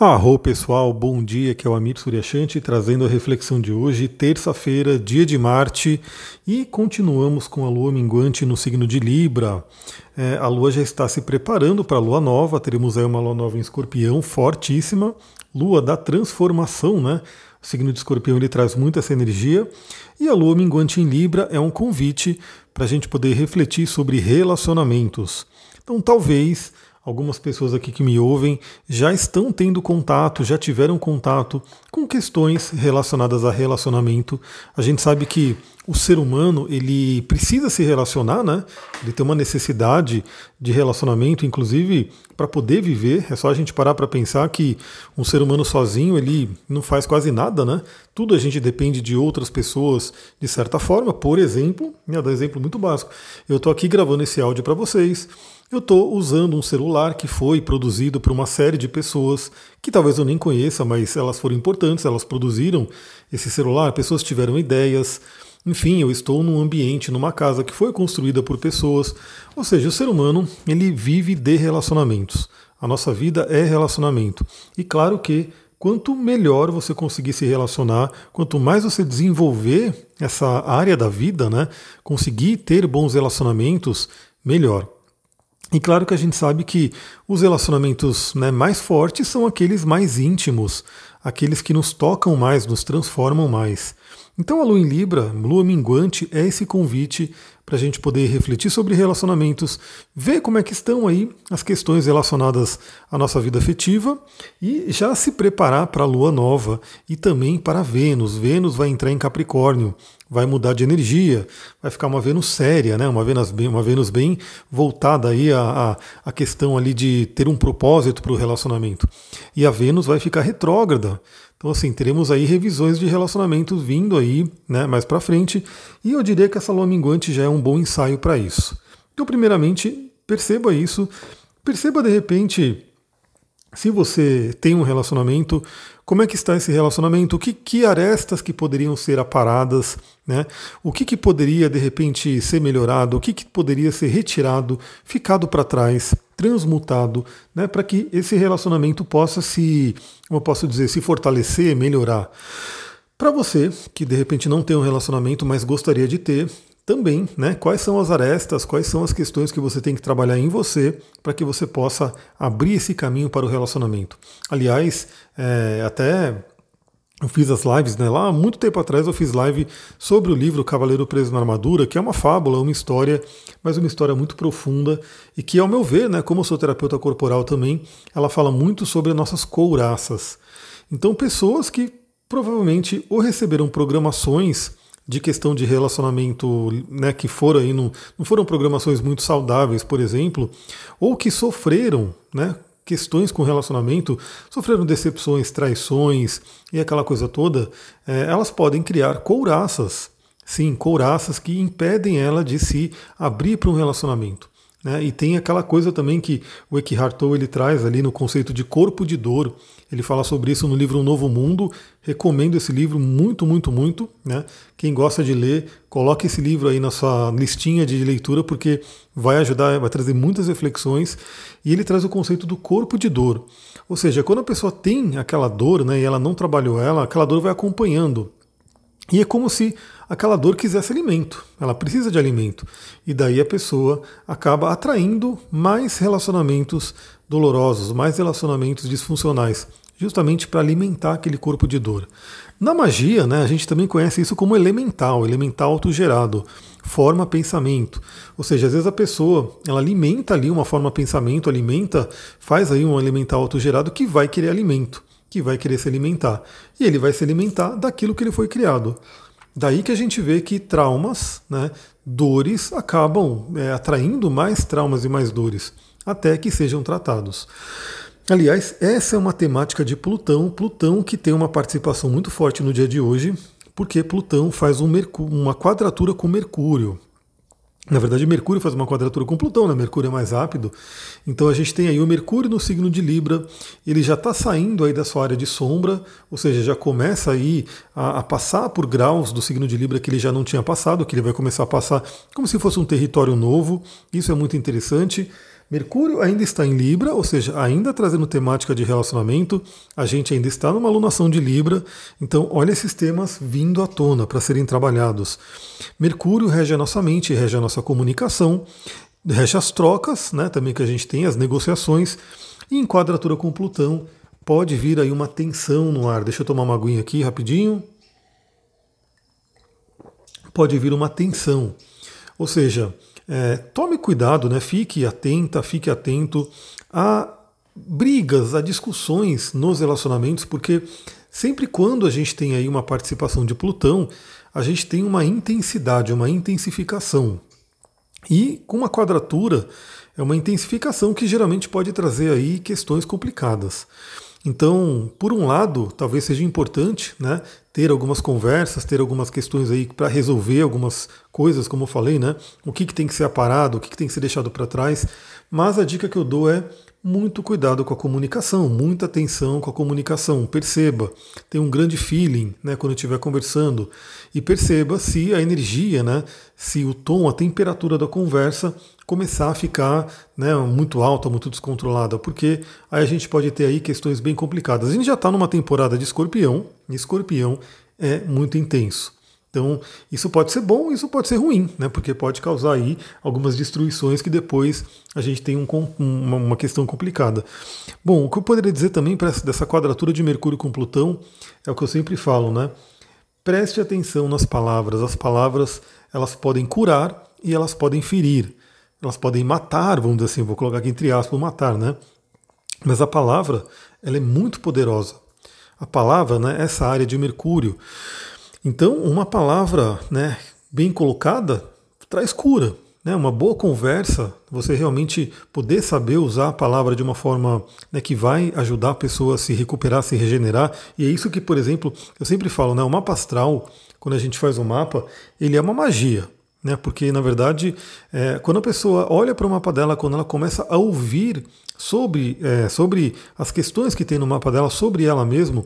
Arro pessoal, bom dia, que é o Amir Suryashanti trazendo a reflexão de hoje, terça-feira, dia de Marte, e continuamos com a lua minguante no signo de Libra. É, a lua já está se preparando para a lua nova, teremos aí uma lua nova em escorpião fortíssima, lua da transformação, né? O signo de escorpião ele traz muito essa energia, e a lua minguante em Libra é um convite para a gente poder refletir sobre relacionamentos. Então talvez Algumas pessoas aqui que me ouvem já estão tendo contato, já tiveram contato com questões relacionadas a relacionamento. A gente sabe que o ser humano ele precisa se relacionar, né? Ele tem uma necessidade de relacionamento, inclusive para poder viver. É só a gente parar para pensar que um ser humano sozinho ele não faz quase nada, né? Tudo a gente depende de outras pessoas de certa forma. Por exemplo, vou dar um exemplo muito básico. Eu estou aqui gravando esse áudio para vocês. Eu estou usando um celular que foi produzido por uma série de pessoas que talvez eu nem conheça, mas elas foram importantes, elas produziram esse celular, pessoas tiveram ideias. Enfim, eu estou num ambiente, numa casa que foi construída por pessoas. Ou seja, o ser humano, ele vive de relacionamentos. A nossa vida é relacionamento. E claro que quanto melhor você conseguir se relacionar, quanto mais você desenvolver essa área da vida, né, conseguir ter bons relacionamentos, melhor. E claro que a gente sabe que os relacionamentos né, mais fortes são aqueles mais íntimos, aqueles que nos tocam mais, nos transformam mais. Então a lua em Libra, lua minguante, é esse convite para a gente poder refletir sobre relacionamentos, ver como é que estão aí as questões relacionadas à nossa vida afetiva e já se preparar para a lua nova e também para Vênus. Vênus vai entrar em Capricórnio, vai mudar de energia, vai ficar uma Vênus séria, né? uma, Vênus bem, uma Vênus bem voltada aí à, à questão ali de ter um propósito para o relacionamento. E a Vênus vai ficar retrógrada. Então, assim, teremos aí revisões de relacionamentos vindo aí, né, mais para frente, e eu diria que essa lua minguante já é um bom ensaio para isso. Então, primeiramente, perceba isso, perceba de repente se você tem um relacionamento, como é que está esse relacionamento? O que, que arestas que poderiam ser aparadas? Né? O que, que poderia de repente ser melhorado? O que, que poderia ser retirado, ficado para trás, transmutado, né? para que esse relacionamento possa se, como eu posso dizer, se fortalecer, melhorar? Para você que de repente não tem um relacionamento, mas gostaria de ter, também, né? Quais são as arestas, quais são as questões que você tem que trabalhar em você para que você possa abrir esse caminho para o relacionamento. Aliás, é, até eu fiz as lives, né? Lá muito tempo atrás eu fiz live sobre o livro Cavaleiro Preso na Armadura, que é uma fábula, uma história, mas uma história muito profunda e que, ao meu ver, né, como eu sou terapeuta corporal também, ela fala muito sobre as nossas couraças. Então, pessoas que provavelmente ou receberam programações de questão de relacionamento, né, que foram aí, não, não foram programações muito saudáveis, por exemplo, ou que sofreram, né, questões com relacionamento, sofreram decepções, traições e aquela coisa toda, é, elas podem criar couraças, sim, couraças que impedem ela de se abrir para um relacionamento. Né? E tem aquela coisa também que o Eckhart Tolle ele traz ali no conceito de corpo de dor. Ele fala sobre isso no livro Um Novo Mundo. Recomendo esse livro muito, muito, muito. Né? Quem gosta de ler, coloque esse livro aí na sua listinha de leitura, porque vai ajudar, vai trazer muitas reflexões. E ele traz o conceito do corpo de dor. Ou seja, quando a pessoa tem aquela dor né, e ela não trabalhou ela, aquela dor vai acompanhando. E é como se aquela dor quisesse alimento, ela precisa de alimento. E daí a pessoa acaba atraindo mais relacionamentos dolorosos, mais relacionamentos disfuncionais, justamente para alimentar aquele corpo de dor. Na magia, né, a gente também conhece isso como elemental, elemental autogerado, forma pensamento. Ou seja, às vezes a pessoa ela alimenta ali uma forma pensamento, alimenta, faz aí um elemental autogerado que vai querer alimento que vai querer se alimentar. E ele vai se alimentar daquilo que ele foi criado. Daí que a gente vê que traumas, né, dores, acabam é, atraindo mais traumas e mais dores, até que sejam tratados. Aliás, essa é uma temática de Plutão, Plutão que tem uma participação muito forte no dia de hoje, porque Plutão faz um uma quadratura com Mercúrio. Na verdade, Mercúrio faz uma quadratura com Plutão, né? Mercúrio é mais rápido. Então a gente tem aí o Mercúrio no signo de Libra, ele já está saindo aí da sua área de sombra, ou seja, já começa aí a, a, passar por graus do signo de Libra que ele já não tinha passado, que ele vai começar a passar como se fosse um território novo. Isso é muito interessante. Mercúrio ainda está em Libra, ou seja, ainda trazendo temática de relacionamento, a gente ainda está numa alunação de Libra, então olha esses temas vindo à tona para serem trabalhados. Mercúrio rege a nossa mente, rege a nossa comunicação, rege as trocas, né, também que a gente tem, as negociações, e em quadratura com Plutão pode vir aí uma tensão no ar. Deixa eu tomar uma aguinha aqui rapidinho. Pode vir uma tensão. Ou seja, é, tome cuidado, né? fique atenta, fique atento a brigas, a discussões nos relacionamentos, porque sempre quando a gente tem aí uma participação de Plutão, a gente tem uma intensidade, uma intensificação. E com uma quadratura, é uma intensificação que geralmente pode trazer aí questões complicadas. Então, por um lado, talvez seja importante né, ter algumas conversas, ter algumas questões aí para resolver algumas coisas, como eu falei, né? O que, que tem que ser aparado, o que, que tem que ser deixado para trás. Mas a dica que eu dou é muito cuidado com a comunicação, muita atenção com a comunicação. Perceba, tem um grande feeling né, quando estiver conversando e perceba se a energia, né, se o tom, a temperatura da conversa começar a ficar né, muito alta, muito descontrolada, porque aí a gente pode ter aí questões bem complicadas. A gente já está numa temporada de escorpião, e escorpião é muito intenso. Então, isso pode ser bom, isso pode ser ruim, né? Porque pode causar aí algumas destruições que depois a gente tem um, uma, uma, questão complicada. Bom, o que eu poderia dizer também para dessa quadratura de Mercúrio com Plutão é o que eu sempre falo, né? Preste atenção nas palavras. As palavras elas podem curar e elas podem ferir. Elas podem matar, vamos dizer assim, vou colocar aqui entre aspas, matar, né? Mas a palavra, ela é muito poderosa. A palavra, né, essa área de Mercúrio. Então, uma palavra, né, bem colocada, traz cura. Né? Uma boa conversa, você realmente poder saber usar a palavra de uma forma né, que vai ajudar a pessoa a se recuperar, a se regenerar. E é isso que, por exemplo, eu sempre falo, né, o mapa astral, quando a gente faz um mapa, ele é uma magia. Né? Porque, na verdade, é, quando a pessoa olha para o mapa dela, quando ela começa a ouvir sobre, é, sobre as questões que tem no mapa dela, sobre ela mesma,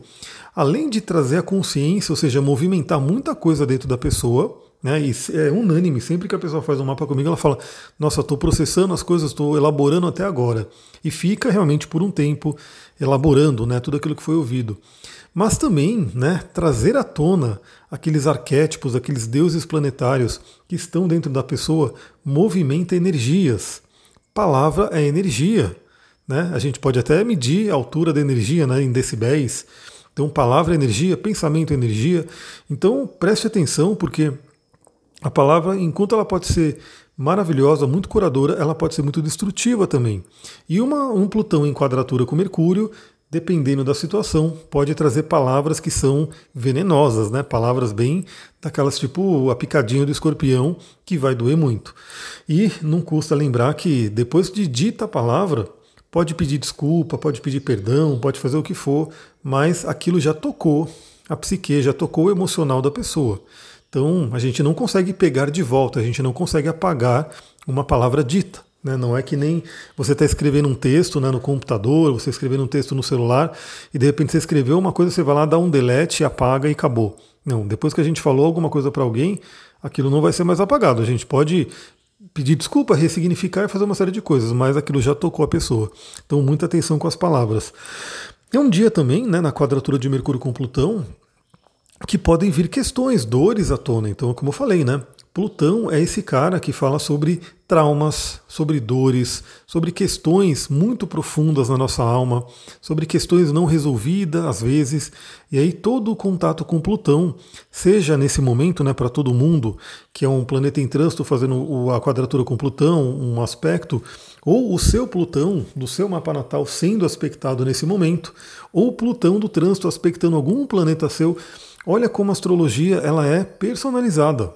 além de trazer a consciência, ou seja, movimentar muita coisa dentro da pessoa, né? E é unânime, sempre que a pessoa faz um mapa comigo, ela fala: Nossa, estou processando as coisas, estou elaborando até agora. E fica realmente por um tempo elaborando né, tudo aquilo que foi ouvido mas também né, trazer à tona aqueles arquétipos, aqueles deuses planetários que estão dentro da pessoa, movimenta energias. Palavra é energia. Né? A gente pode até medir a altura da energia né, em decibéis. Então, palavra é energia, pensamento é energia. Então, preste atenção, porque a palavra, enquanto ela pode ser maravilhosa, muito curadora, ela pode ser muito destrutiva também. E uma, um Plutão em quadratura com Mercúrio dependendo da situação, pode trazer palavras que são venenosas, né? Palavras bem daquelas tipo a picadinha do escorpião que vai doer muito. E não custa lembrar que depois de dita a palavra, pode pedir desculpa, pode pedir perdão, pode fazer o que for, mas aquilo já tocou a psique, já tocou o emocional da pessoa. Então a gente não consegue pegar de volta, a gente não consegue apagar uma palavra dita. Né? Não é que nem você está escrevendo um texto né, no computador, você escrevendo um texto no celular, e de repente você escreveu uma coisa, você vai lá, dá um delete, apaga e acabou. Não, depois que a gente falou alguma coisa para alguém, aquilo não vai ser mais apagado. A gente pode pedir desculpa, ressignificar e fazer uma série de coisas, mas aquilo já tocou a pessoa. Então, muita atenção com as palavras. É um dia também, né, na quadratura de Mercúrio com Plutão, que podem vir questões, dores à tona. Então, como eu falei, né? Plutão é esse cara que fala sobre traumas, sobre dores, sobre questões muito profundas na nossa alma, sobre questões não resolvidas às vezes. E aí todo o contato com Plutão, seja nesse momento, né, para todo mundo, que é um planeta em trânsito fazendo a quadratura com Plutão, um aspecto, ou o seu Plutão do seu mapa natal sendo aspectado nesse momento, ou Plutão do trânsito aspectando algum planeta seu. Olha como a astrologia ela é personalizada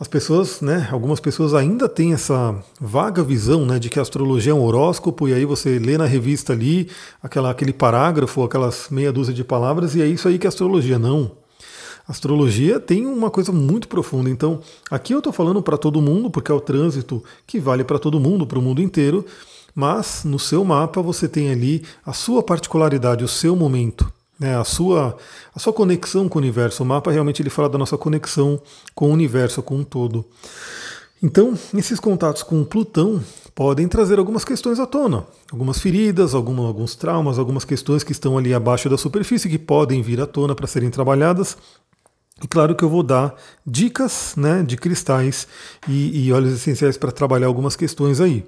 as pessoas, né, algumas pessoas ainda têm essa vaga visão né, de que a astrologia é um horóscopo, e aí você lê na revista ali aquela, aquele parágrafo, aquelas meia dúzia de palavras, e é isso aí que é astrologia. Não. A astrologia tem uma coisa muito profunda. Então, aqui eu estou falando para todo mundo, porque é o trânsito que vale para todo mundo, para o mundo inteiro, mas no seu mapa você tem ali a sua particularidade, o seu momento. Né, a, sua, a sua conexão com o universo. O mapa realmente ele fala da nossa conexão com o universo, com um todo. Então, esses contatos com Plutão podem trazer algumas questões à tona, algumas feridas, alguns traumas, algumas questões que estão ali abaixo da superfície que podem vir à tona para serem trabalhadas. E claro que eu vou dar dicas né, de cristais e, e óleos essenciais para trabalhar algumas questões aí.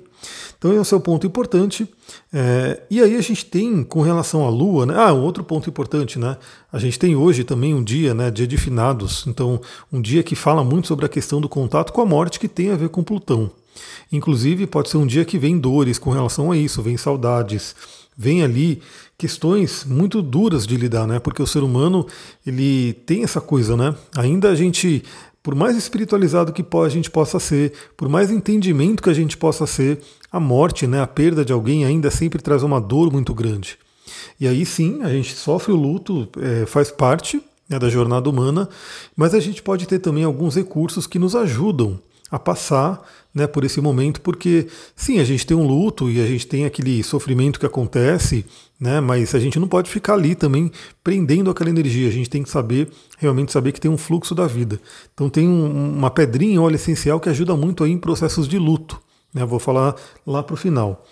Então esse é o ponto importante. É, e aí a gente tem com relação à Lua, né? Ah, um outro ponto importante, né? A gente tem hoje também um dia, né? Dia de finados. Então, um dia que fala muito sobre a questão do contato com a morte que tem a ver com Plutão. Inclusive, pode ser um dia que vem dores com relação a isso, vem saudades, vem ali questões muito duras de lidar, né? Porque o ser humano, ele tem essa coisa, né? Ainda a gente por mais espiritualizado que a gente possa ser, por mais entendimento que a gente possa ser, a morte, né, a perda de alguém ainda sempre traz uma dor muito grande. E aí sim, a gente sofre o luto, é, faz parte né, da jornada humana, mas a gente pode ter também alguns recursos que nos ajudam a passar né, por esse momento, porque sim, a gente tem um luto e a gente tem aquele sofrimento que acontece, né, mas a gente não pode ficar ali também prendendo aquela energia, a gente tem que saber, realmente saber que tem um fluxo da vida. Então tem um, uma pedrinha, óleo essencial que ajuda muito aí em processos de luto. Né, vou falar lá para o final.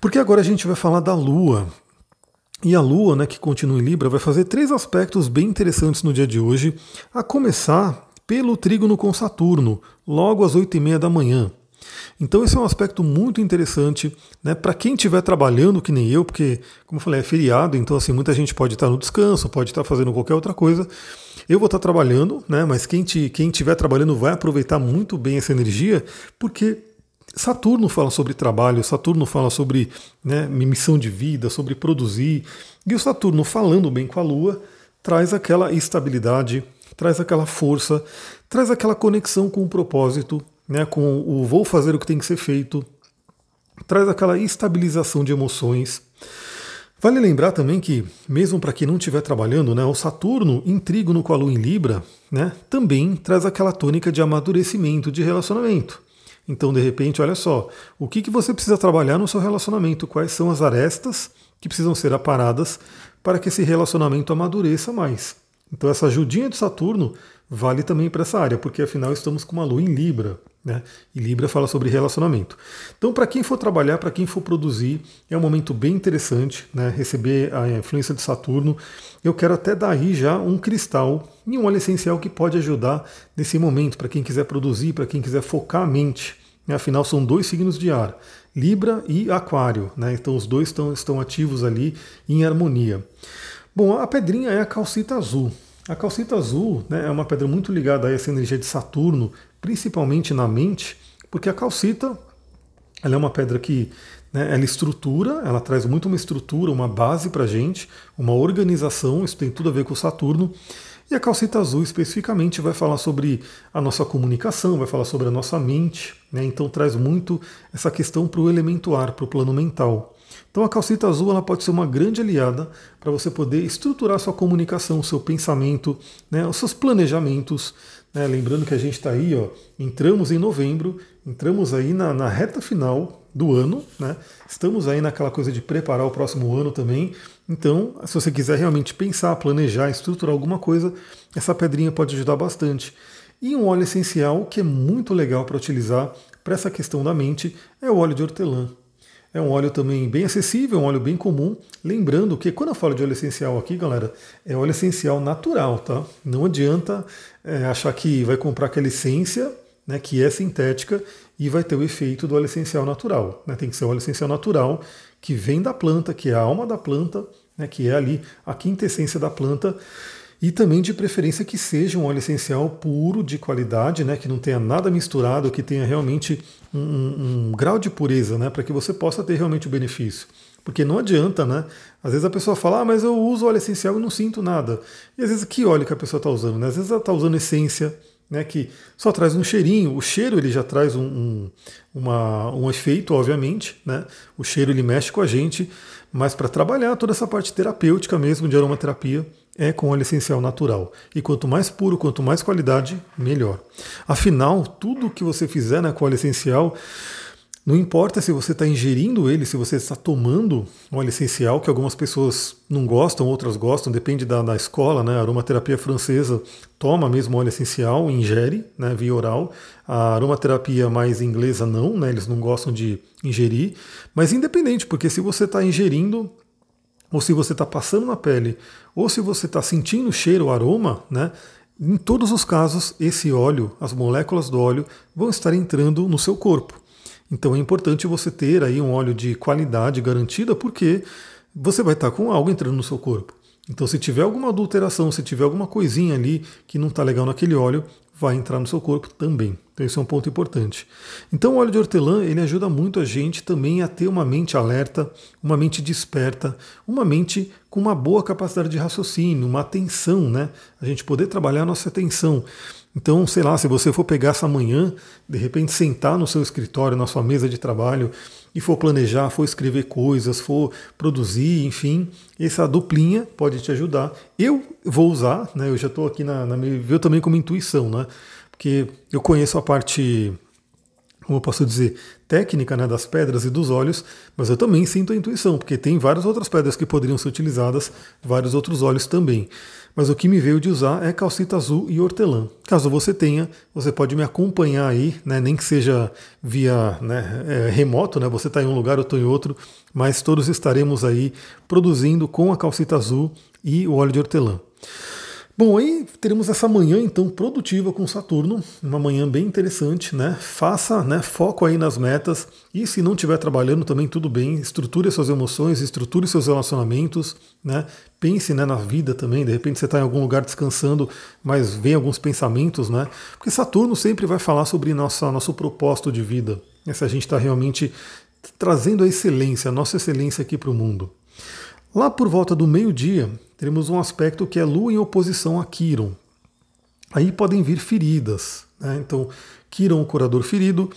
Porque agora a gente vai falar da Lua. E a Lua, né, que continua em Libra, vai fazer três aspectos bem interessantes no dia de hoje, a começar pelo trígono com Saturno, logo às 8 e meia da manhã. Então esse é um aspecto muito interessante né, para quem estiver trabalhando, que nem eu, porque, como eu falei, é feriado, então assim, muita gente pode estar no descanso, pode estar fazendo qualquer outra coisa. Eu vou estar trabalhando, né, mas quem estiver trabalhando vai aproveitar muito bem essa energia, porque Saturno fala sobre trabalho, Saturno fala sobre né, missão de vida, sobre produzir, e o Saturno falando bem com a Lua traz aquela estabilidade, traz aquela força, traz aquela conexão com o propósito, né, com o vou fazer o que tem que ser feito, traz aquela estabilização de emoções. Vale lembrar também que, mesmo para quem não estiver trabalhando, né, o Saturno em trígono com a Lua em Libra né, também traz aquela tônica de amadurecimento de relacionamento. Então, de repente, olha só, o que, que você precisa trabalhar no seu relacionamento? Quais são as arestas que precisam ser aparadas para que esse relacionamento amadureça mais? Então essa ajudinha de Saturno vale também para essa área, porque afinal estamos com uma lua em Libra, né? E Libra fala sobre relacionamento. Então, para quem for trabalhar, para quem for produzir, é um momento bem interessante, né? Receber a influência de Saturno. Eu quero até dar aí já um cristal e um óleo essencial que pode ajudar nesse momento, para quem quiser produzir, para quem quiser focar a mente. Né? Afinal, são dois signos de ar, Libra e Aquário, né? Então os dois estão, estão ativos ali em harmonia. Bom, a pedrinha é a calcita azul. A calcita azul né, é uma pedra muito ligada a essa energia de Saturno, principalmente na mente, porque a calcita ela é uma pedra que né, ela estrutura, ela traz muito uma estrutura, uma base para a gente, uma organização, isso tem tudo a ver com Saturno. E a calcita azul especificamente vai falar sobre a nossa comunicação, vai falar sobre a nossa mente, né, então traz muito essa questão para o elemento ar, para o plano mental. Então a calcita azul ela pode ser uma grande aliada para você poder estruturar sua comunicação, seu pensamento, né, os seus planejamentos. Né, lembrando que a gente está aí, ó, entramos em novembro, entramos aí na, na reta final do ano, né, estamos aí naquela coisa de preparar o próximo ano também. Então, se você quiser realmente pensar, planejar, estruturar alguma coisa, essa pedrinha pode ajudar bastante. E um óleo essencial que é muito legal para utilizar para essa questão da mente é o óleo de hortelã. É um óleo também bem acessível, um óleo bem comum. Lembrando que quando eu falo de óleo essencial aqui, galera, é óleo essencial natural, tá? Não adianta é, achar que vai comprar aquela essência, né, que é sintética e vai ter o efeito do óleo essencial natural. Né? Tem que ser óleo essencial natural que vem da planta, que é a alma da planta, né, que é ali a quinta essência da planta e também de preferência que seja um óleo essencial puro, de qualidade, né, que não tenha nada misturado, que tenha realmente um, um, grau de pureza, né, para que você possa ter realmente o benefício. Porque não adianta, né? Às vezes a pessoa fala, ah, mas eu uso óleo essencial e não sinto nada. E às vezes que óleo que a pessoa está usando? Né? Às vezes ela está usando essência, né, que só traz um cheirinho. O cheiro ele já traz um, um, uma, um efeito, obviamente. Né? O cheiro ele mexe com a gente, mas para trabalhar toda essa parte terapêutica mesmo de aromaterapia, é com óleo essencial natural. E quanto mais puro, quanto mais qualidade, melhor. Afinal, tudo que você fizer né, com óleo essencial, Não importa se você está ingerindo ele, se você está tomando óleo essencial, que algumas pessoas não gostam, outras gostam, depende da, da escola, né? A aromaterapia francesa toma mesmo óleo essencial, ingere, né, via oral. A aromaterapia mais inglesa não, né? Eles não gostam de ingerir. Mas independente, porque se você está ingerindo, ou se você está passando na pele, ou se você está sentindo o cheiro, o aroma, né? Em todos os casos, esse óleo, as moléculas do óleo, vão estar entrando no seu corpo. Então é importante você ter aí um óleo de qualidade garantida, porque você vai estar com algo entrando no seu corpo. Então, se tiver alguma adulteração, se tiver alguma coisinha ali que não está legal naquele óleo, vai entrar no seu corpo também. Então, esse é um ponto importante. Então, o óleo de hortelã ele ajuda muito a gente também a ter uma mente alerta, uma mente desperta, uma mente com uma boa capacidade de raciocínio, uma atenção, né? A gente poder trabalhar a nossa atenção. Então, sei lá, se você for pegar essa manhã, de repente sentar no seu escritório, na sua mesa de trabalho e for planejar, for escrever coisas, for produzir, enfim, essa duplinha pode te ajudar. Eu vou usar, né? Eu já estou aqui na, na veio também como intuição, né? Porque eu conheço a parte como eu posso dizer, técnica né, das pedras e dos óleos, mas eu também sinto a intuição, porque tem várias outras pedras que poderiam ser utilizadas, vários outros óleos também mas o que me veio de usar é calcita azul e hortelã. Caso você tenha, você pode me acompanhar aí, né, nem que seja via né, é, remoto, né, você está em um lugar, eu estou em outro, mas todos estaremos aí produzindo com a calcita azul e o óleo de hortelã. Bom, aí teremos essa manhã então produtiva com Saturno, uma manhã bem interessante, né? Faça, né, foco aí nas metas e se não estiver trabalhando também tudo bem, estruture suas emoções, estruture seus relacionamentos, né? Pense, né, na vida também, de repente você está em algum lugar descansando, mas vem alguns pensamentos, né? Porque Saturno sempre vai falar sobre nossa, nosso propósito de vida, se a gente está realmente trazendo a excelência, a nossa excelência aqui para o mundo. Lá por volta do meio-dia, teremos um aspecto que é Lua em oposição a Quiron. Aí podem vir feridas. Né? Então, Quiron, o curador ferido.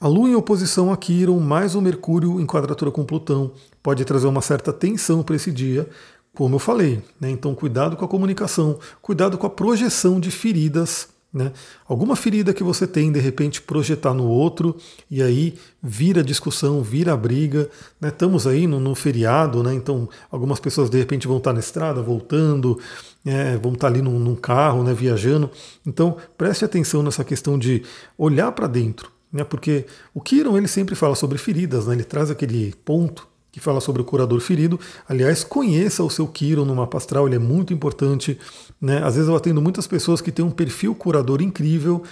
A Lua em oposição a Quiron, mais o Mercúrio em quadratura com Plutão, pode trazer uma certa tensão para esse dia, como eu falei. Né? Então, cuidado com a comunicação, cuidado com a projeção de feridas né? Alguma ferida que você tem, de repente, projetar no outro, e aí vira discussão, vira briga. Né? Estamos aí no, no feriado, né? então algumas pessoas de repente vão estar na estrada, voltando, é, vão estar ali num, num carro, né, viajando. Então preste atenção nessa questão de olhar para dentro. Né? Porque o Kiron ele sempre fala sobre feridas, né? ele traz aquele ponto que fala sobre o curador ferido. Aliás, conheça o seu Kiron no mapa astral, ele é muito importante. Né? Às vezes eu atendo muitas pessoas que têm um perfil curador incrível,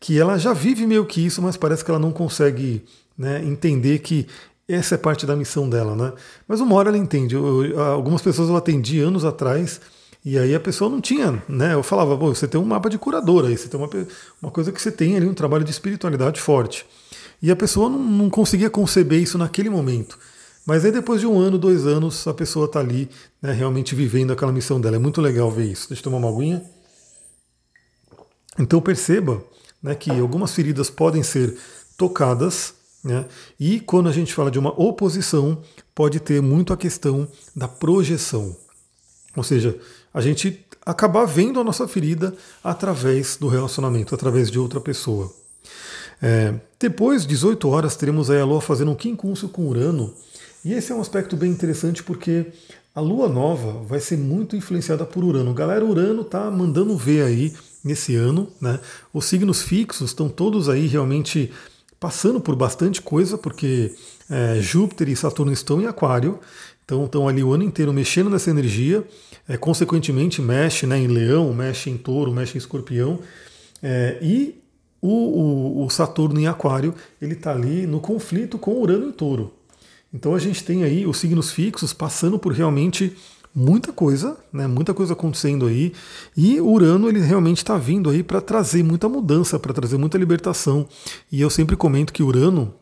que ela já vive meio que isso, mas parece que ela não consegue né, entender que essa é parte da missão dela. Né? Mas uma hora ela entende. Eu, eu, algumas pessoas eu atendi anos atrás. E aí a pessoa não tinha, né? Eu falava, você tem um mapa de curador aí, você tem uma, uma coisa que você tem ali, um trabalho de espiritualidade forte. E a pessoa não, não conseguia conceber isso naquele momento. Mas aí depois de um ano, dois anos, a pessoa está ali né, realmente vivendo aquela missão dela. É muito legal ver isso. Deixa eu tomar uma aguinha. Então perceba né, que algumas feridas podem ser tocadas, né, e quando a gente fala de uma oposição, pode ter muito a questão da projeção. Ou seja, a gente acabar vendo a nossa ferida através do relacionamento, através de outra pessoa. É, depois, 18 horas, teremos a Lua fazendo um quincúncio com Urano, e esse é um aspecto bem interessante porque a lua nova vai ser muito influenciada por Urano. Galera, Urano está mandando ver aí nesse ano, né? Os signos fixos estão todos aí realmente passando por bastante coisa, porque é, Júpiter e Saturno estão em Aquário, então estão ali o ano inteiro mexendo nessa energia, é, consequentemente mexe né, em Leão, mexe em Touro, mexe em Escorpião, é, e o, o, o Saturno em Aquário ele está ali no conflito com Urano em Touro. Então a gente tem aí os signos fixos passando por realmente muita coisa, né, muita coisa acontecendo aí, e Urano ele realmente está vindo aí para trazer muita mudança, para trazer muita libertação. E eu sempre comento que Urano,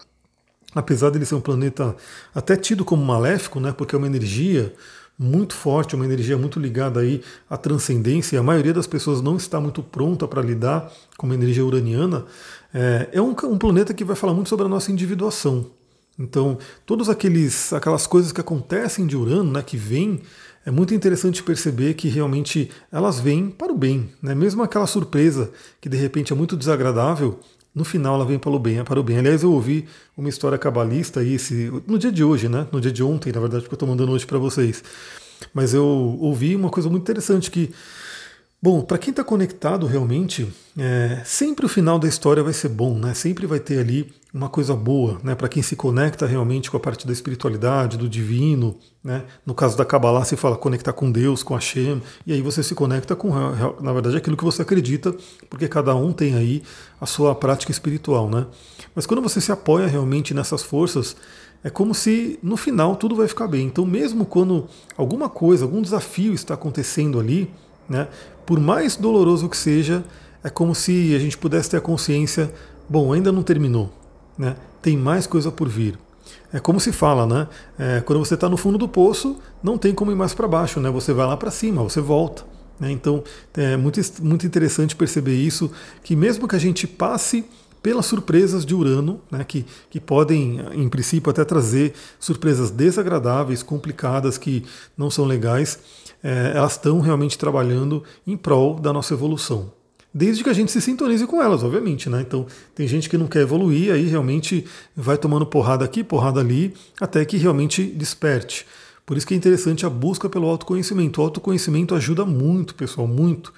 apesar dele ser um planeta até tido como maléfico, né, porque é uma energia muito forte, uma energia muito ligada aí à transcendência, e a maioria das pessoas não está muito pronta para lidar com uma energia uraniana, é, é um, um planeta que vai falar muito sobre a nossa individuação. Então, todas aqueles, aquelas coisas que acontecem de Urano, né, que vêm, é muito interessante perceber que realmente elas vêm para o bem. Né? Mesmo aquela surpresa que de repente é muito desagradável, no final ela vem para o bem. Para o bem. Aliás, eu ouvi uma história cabalista aí, esse, no dia de hoje, né? No dia de ontem, na verdade, porque eu estou mandando hoje para vocês. Mas eu ouvi uma coisa muito interessante que Bom, para quem está conectado realmente, é, sempre o final da história vai ser bom, né? Sempre vai ter ali uma coisa boa, né? Para quem se conecta realmente com a parte da espiritualidade, do divino, né? No caso da Kabbalah se fala conectar com Deus, com Hashem, e aí você se conecta com, na verdade, aquilo que você acredita, porque cada um tem aí a sua prática espiritual, né? Mas quando você se apoia realmente nessas forças, é como se no final tudo vai ficar bem. Então, mesmo quando alguma coisa, algum desafio está acontecendo ali, né? Por mais doloroso que seja, é como se a gente pudesse ter a consciência, bom, ainda não terminou, né? tem mais coisa por vir. É como se fala, né? É, quando você está no fundo do poço, não tem como ir mais para baixo, né? Você vai lá para cima, você volta. Né? Então é muito, muito interessante perceber isso, que mesmo que a gente passe pelas surpresas de Urano, né, que, que podem, em princípio, até trazer surpresas desagradáveis, complicadas, que não são legais, é, elas estão realmente trabalhando em prol da nossa evolução. Desde que a gente se sintonize com elas, obviamente. Né? Então, tem gente que não quer evoluir, aí realmente vai tomando porrada aqui, porrada ali, até que realmente desperte. Por isso que é interessante a busca pelo autoconhecimento. O autoconhecimento ajuda muito, pessoal, muito.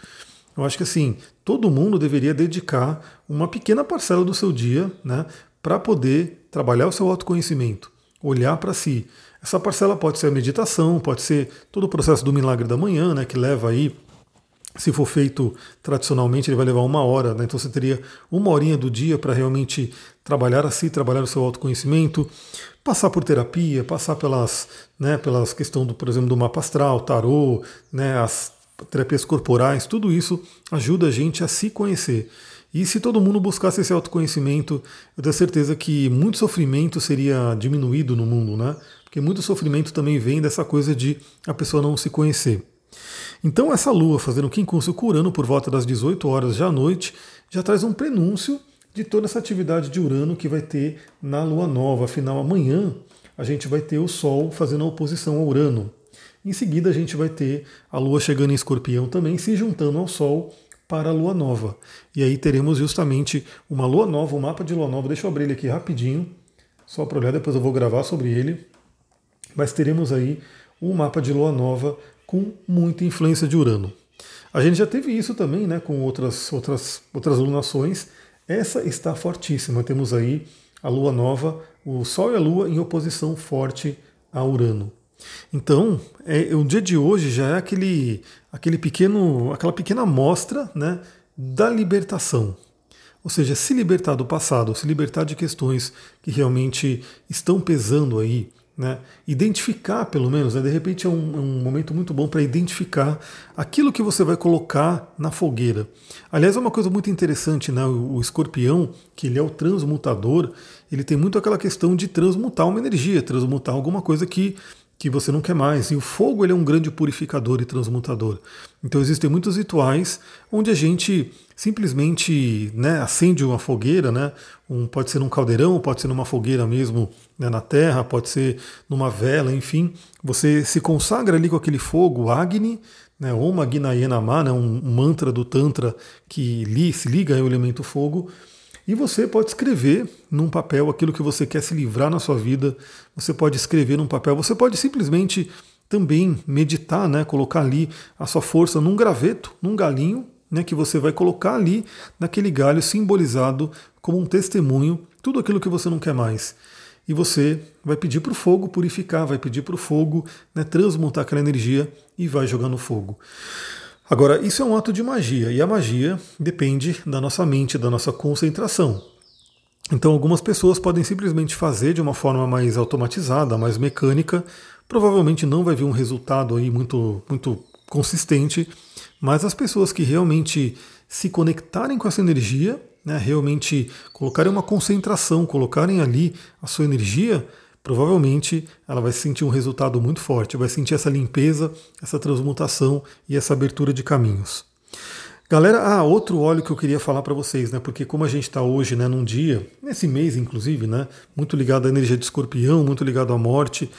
Eu acho que assim, todo mundo deveria dedicar uma pequena parcela do seu dia né, para poder trabalhar o seu autoconhecimento, olhar para si. Essa parcela pode ser a meditação, pode ser todo o processo do milagre da manhã, né, que leva aí, se for feito tradicionalmente, ele vai levar uma hora, né, então você teria uma horinha do dia para realmente trabalhar a si, trabalhar o seu autoconhecimento, passar por terapia, passar pelas, né, pelas questões, do, por exemplo, do mapa astral, tarô, né, as terapias corporais, tudo isso ajuda a gente a se conhecer. E se todo mundo buscasse esse autoconhecimento, eu tenho certeza que muito sofrimento seria diminuído no mundo, né? Porque muito sofrimento também vem dessa coisa de a pessoa não se conhecer. Então essa lua fazendo quincúncio com Urano por volta das 18 horas já à noite, já traz um prenúncio de toda essa atividade de Urano que vai ter na lua nova. Afinal, amanhã a gente vai ter o Sol fazendo a oposição ao Urano. Em seguida, a gente vai ter a Lua chegando em escorpião também, se juntando ao Sol para a Lua Nova. E aí teremos justamente uma Lua Nova, um mapa de Lua Nova. Deixa eu abrir ele aqui rapidinho, só para olhar, depois eu vou gravar sobre ele mas teremos aí um mapa de lua nova com muita influência de Urano. A gente já teve isso também né, com outras, outras, outras lunações. Essa está fortíssima. Temos aí a lua nova, o Sol e a Lua em oposição forte a Urano. Então, é, o dia de hoje já é aquele, aquele pequeno, aquela pequena amostra né, da libertação. Ou seja, se libertar do passado, se libertar de questões que realmente estão pesando aí né? Identificar, pelo menos, né? de repente é um, um momento muito bom para identificar aquilo que você vai colocar na fogueira. Aliás, é uma coisa muito interessante, né? o, o escorpião, que ele é o transmutador, ele tem muito aquela questão de transmutar uma energia, transmutar alguma coisa que que você não quer mais. E o fogo ele é um grande purificador e transmutador. Então existem muitos rituais onde a gente simplesmente né, acende uma fogueira, né, um, pode ser num caldeirão, pode ser numa fogueira mesmo né, na terra, pode ser numa vela, enfim. Você se consagra ali com aquele fogo, Agni, né, Om Agnayenama, né, um, mantra do Tantra que li, se liga ao elemento fogo, e você pode escrever num papel aquilo que você quer se livrar na sua vida. Você pode escrever num papel. Você pode simplesmente também meditar, né? Colocar ali a sua força num graveto, num galinho, né? Que você vai colocar ali naquele galho simbolizado como um testemunho tudo aquilo que você não quer mais. E você vai pedir para o fogo purificar, vai pedir para o fogo né, transmutar aquela energia e vai jogar no fogo. Agora, isso é um ato de magia, e a magia depende da nossa mente, da nossa concentração. Então, algumas pessoas podem simplesmente fazer de uma forma mais automatizada, mais mecânica, provavelmente não vai vir um resultado aí muito, muito consistente, mas as pessoas que realmente se conectarem com essa energia, né, realmente colocarem uma concentração, colocarem ali a sua energia, provavelmente ela vai sentir um resultado muito forte, vai sentir essa limpeza, essa transmutação e essa abertura de caminhos. Galera, ah, outro óleo que eu queria falar para vocês, né? Porque como a gente está hoje, né, num dia, nesse mês inclusive, né, muito ligado à energia de escorpião, muito ligado à morte,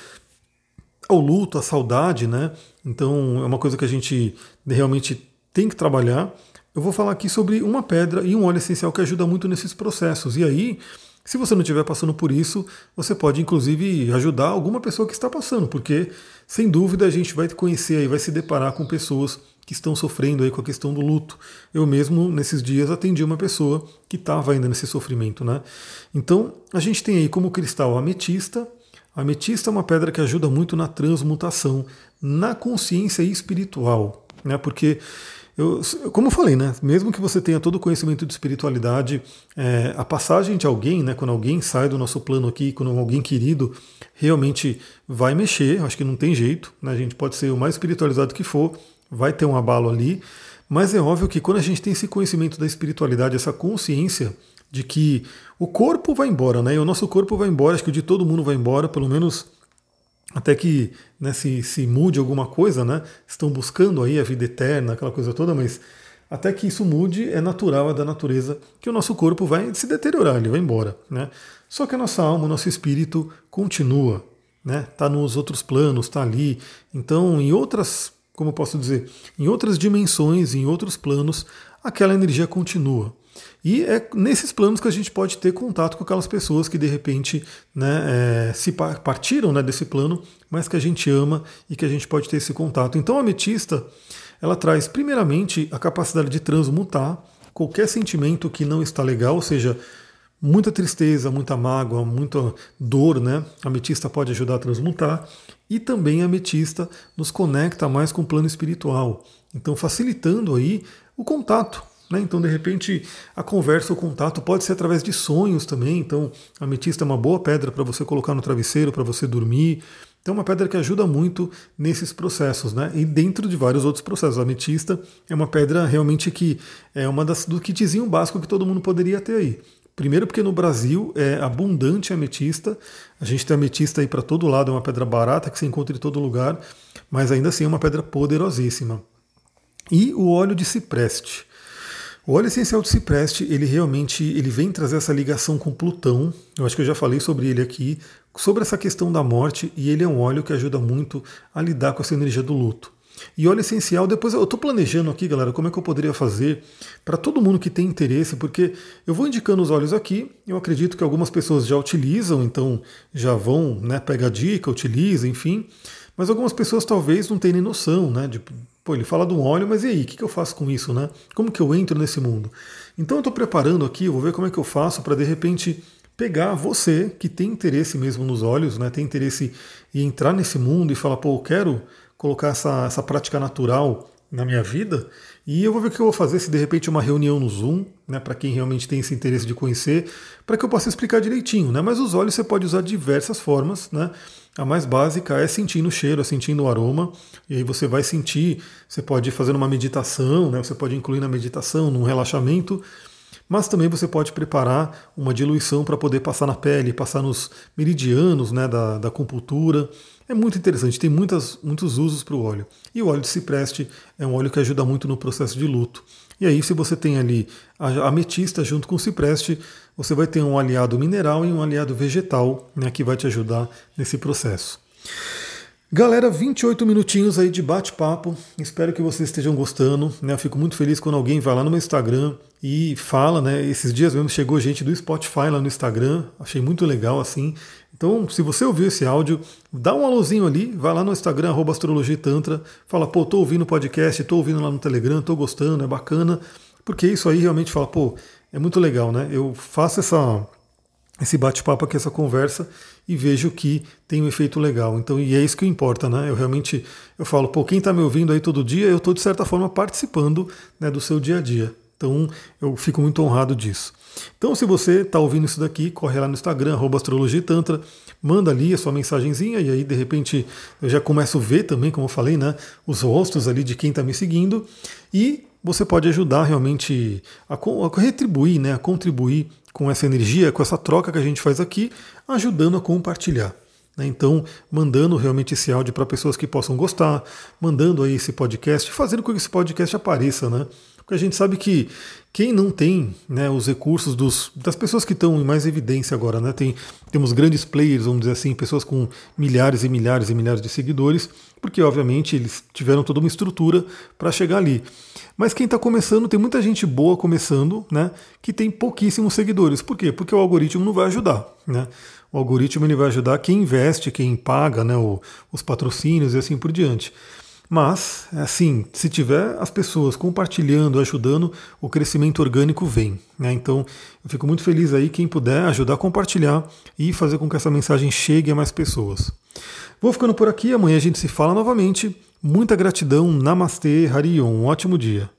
ao luto, à saudade, né? Então é uma coisa que a gente realmente tem que trabalhar. eu vou falar aqui sobre uma pedra e um óleo essencial que ajuda muito nesses processos. E aí, se você não estiver passando por isso, você pode inclusive ajudar alguma pessoa que está passando, porque sem dúvida a gente vai conhecer aí, vai se deparar com pessoas que estão sofrendo aí com a questão do luto. Eu mesmo nesses dias atendi uma pessoa que estava ainda nesse sofrimento, né? Então a gente tem aí como cristal ametista. A ametista é uma pedra que ajuda muito na transmutação, na consciência espiritual, né? Porque eu, como eu falei, né? Mesmo que você tenha todo o conhecimento de espiritualidade, é, a passagem de alguém, né? Quando alguém sai do nosso plano aqui, quando alguém querido realmente vai mexer, acho que não tem jeito, né? A gente pode ser o mais espiritualizado que for, vai ter um abalo ali, mas é óbvio que quando a gente tem esse conhecimento da espiritualidade, essa consciência de que o corpo vai embora, né? E o nosso corpo vai embora, acho que o de todo mundo vai embora, pelo menos até que né, se, se mude alguma coisa, né? Estão buscando aí a vida eterna, aquela coisa toda, mas até que isso mude, é natural, é da natureza que o nosso corpo vai se deteriorar, ele vai embora, né? Só que a nossa alma, o nosso espírito continua, né? Tá nos outros planos, está ali. Então, em outras, como posso dizer, em outras dimensões, em outros planos, aquela energia continua. E é nesses planos que a gente pode ter contato com aquelas pessoas que de repente né, é, se partiram né, desse plano, mas que a gente ama e que a gente pode ter esse contato. Então a ametista ela traz primeiramente a capacidade de transmutar qualquer sentimento que não está legal, ou seja, muita tristeza, muita mágoa, muita dor, né? A ametista pode ajudar a transmutar e também a ametista nos conecta mais com o plano espiritual. Então facilitando aí o contato, né? Então, de repente, a conversa, o contato pode ser através de sonhos também. Então, a ametista é uma boa pedra para você colocar no travesseiro, para você dormir. Então, é uma pedra que ajuda muito nesses processos, né? E dentro de vários outros processos. A ametista é uma pedra realmente que é uma das do kitzinho básico que todo mundo poderia ter aí. Primeiro porque no Brasil é abundante ametista. A gente tem ametista aí para todo lado, é uma pedra barata que se encontra em todo lugar, mas ainda assim é uma pedra poderosíssima. E o óleo de cipreste. O óleo essencial de cipreste, ele realmente ele vem trazer essa ligação com Plutão. Eu acho que eu já falei sobre ele aqui, sobre essa questão da morte, e ele é um óleo que ajuda muito a lidar com essa energia do luto. E óleo essencial, depois eu estou planejando aqui, galera, como é que eu poderia fazer para todo mundo que tem interesse, porque eu vou indicando os óleos aqui, eu acredito que algumas pessoas já utilizam, então já vão né, pegar dica, utilizam, enfim. Mas algumas pessoas talvez não tenham noção, né? De, Pô, ele fala do óleo, mas e aí? O que eu faço com isso, né? Como que eu entro nesse mundo? Então eu estou preparando aqui, vou ver como é que eu faço para de repente pegar você que tem interesse mesmo nos olhos, né? Tem interesse em entrar nesse mundo e falar, pô, eu quero colocar essa, essa prática natural na minha vida. E eu vou ver o que eu vou fazer, se de repente uma reunião no Zoom, né, para quem realmente tem esse interesse de conhecer, para que eu possa explicar direitinho. Né? Mas os olhos você pode usar de diversas formas. Né? A mais básica é sentindo o cheiro, é sentindo o aroma, e aí você vai sentir, você pode fazer uma meditação, né? você pode incluir na meditação, num relaxamento, mas também você pode preparar uma diluição para poder passar na pele, passar nos meridianos né, da, da acupuntura. É muito interessante, tem muitas, muitos usos para o óleo. E o óleo de cipreste é um óleo que ajuda muito no processo de luto. E aí, se você tem ali a ametista junto com o cipreste, você vai ter um aliado mineral e um aliado vegetal né, que vai te ajudar nesse processo. Galera, 28 minutinhos aí de bate-papo. Espero que vocês estejam gostando. Né? Eu fico muito feliz quando alguém vai lá no meu Instagram e fala, né? Esses dias mesmo chegou gente do Spotify lá no Instagram. Achei muito legal assim. Então, se você ouviu esse áudio, dá um alôzinho ali, vai lá no Instagram, arroba Astrologia Tantra, fala, pô, tô ouvindo o podcast, tô ouvindo lá no Telegram, tô gostando, é bacana. Porque isso aí realmente fala, pô, é muito legal, né? Eu faço essa, esse bate-papo aqui, essa conversa, e vejo que tem um efeito legal. Então, e é isso que importa, né? Eu realmente eu falo, pô, quem está me ouvindo aí todo dia, eu estou de certa forma participando né, do seu dia a dia. Então, eu fico muito honrado disso. Então, se você está ouvindo isso daqui, corre lá no Instagram, arroba Astrologia Tantra, manda ali a sua mensagenzinha, e aí, de repente, eu já começo a ver também, como eu falei, né, os rostos ali de quem está me seguindo, e você pode ajudar realmente a, a retribuir, né, a contribuir com essa energia, com essa troca que a gente faz aqui, ajudando a compartilhar. Né. Então, mandando realmente esse áudio para pessoas que possam gostar, mandando aí esse podcast, fazendo com que esse podcast apareça, né? Porque a gente sabe que quem não tem né, os recursos dos, das pessoas que estão em mais evidência agora, né, tem, temos grandes players, vamos dizer assim, pessoas com milhares e milhares e milhares de seguidores, porque obviamente eles tiveram toda uma estrutura para chegar ali. Mas quem está começando, tem muita gente boa começando, né, que tem pouquíssimos seguidores. Por quê? Porque o algoritmo não vai ajudar. Né? O algoritmo ele vai ajudar quem investe, quem paga né, o, os patrocínios e assim por diante. Mas, assim, se tiver as pessoas compartilhando, ajudando, o crescimento orgânico vem. Né? Então, eu fico muito feliz aí quem puder ajudar a compartilhar e fazer com que essa mensagem chegue a mais pessoas. Vou ficando por aqui, amanhã a gente se fala novamente. Muita gratidão, Namastê, Harion, um ótimo dia.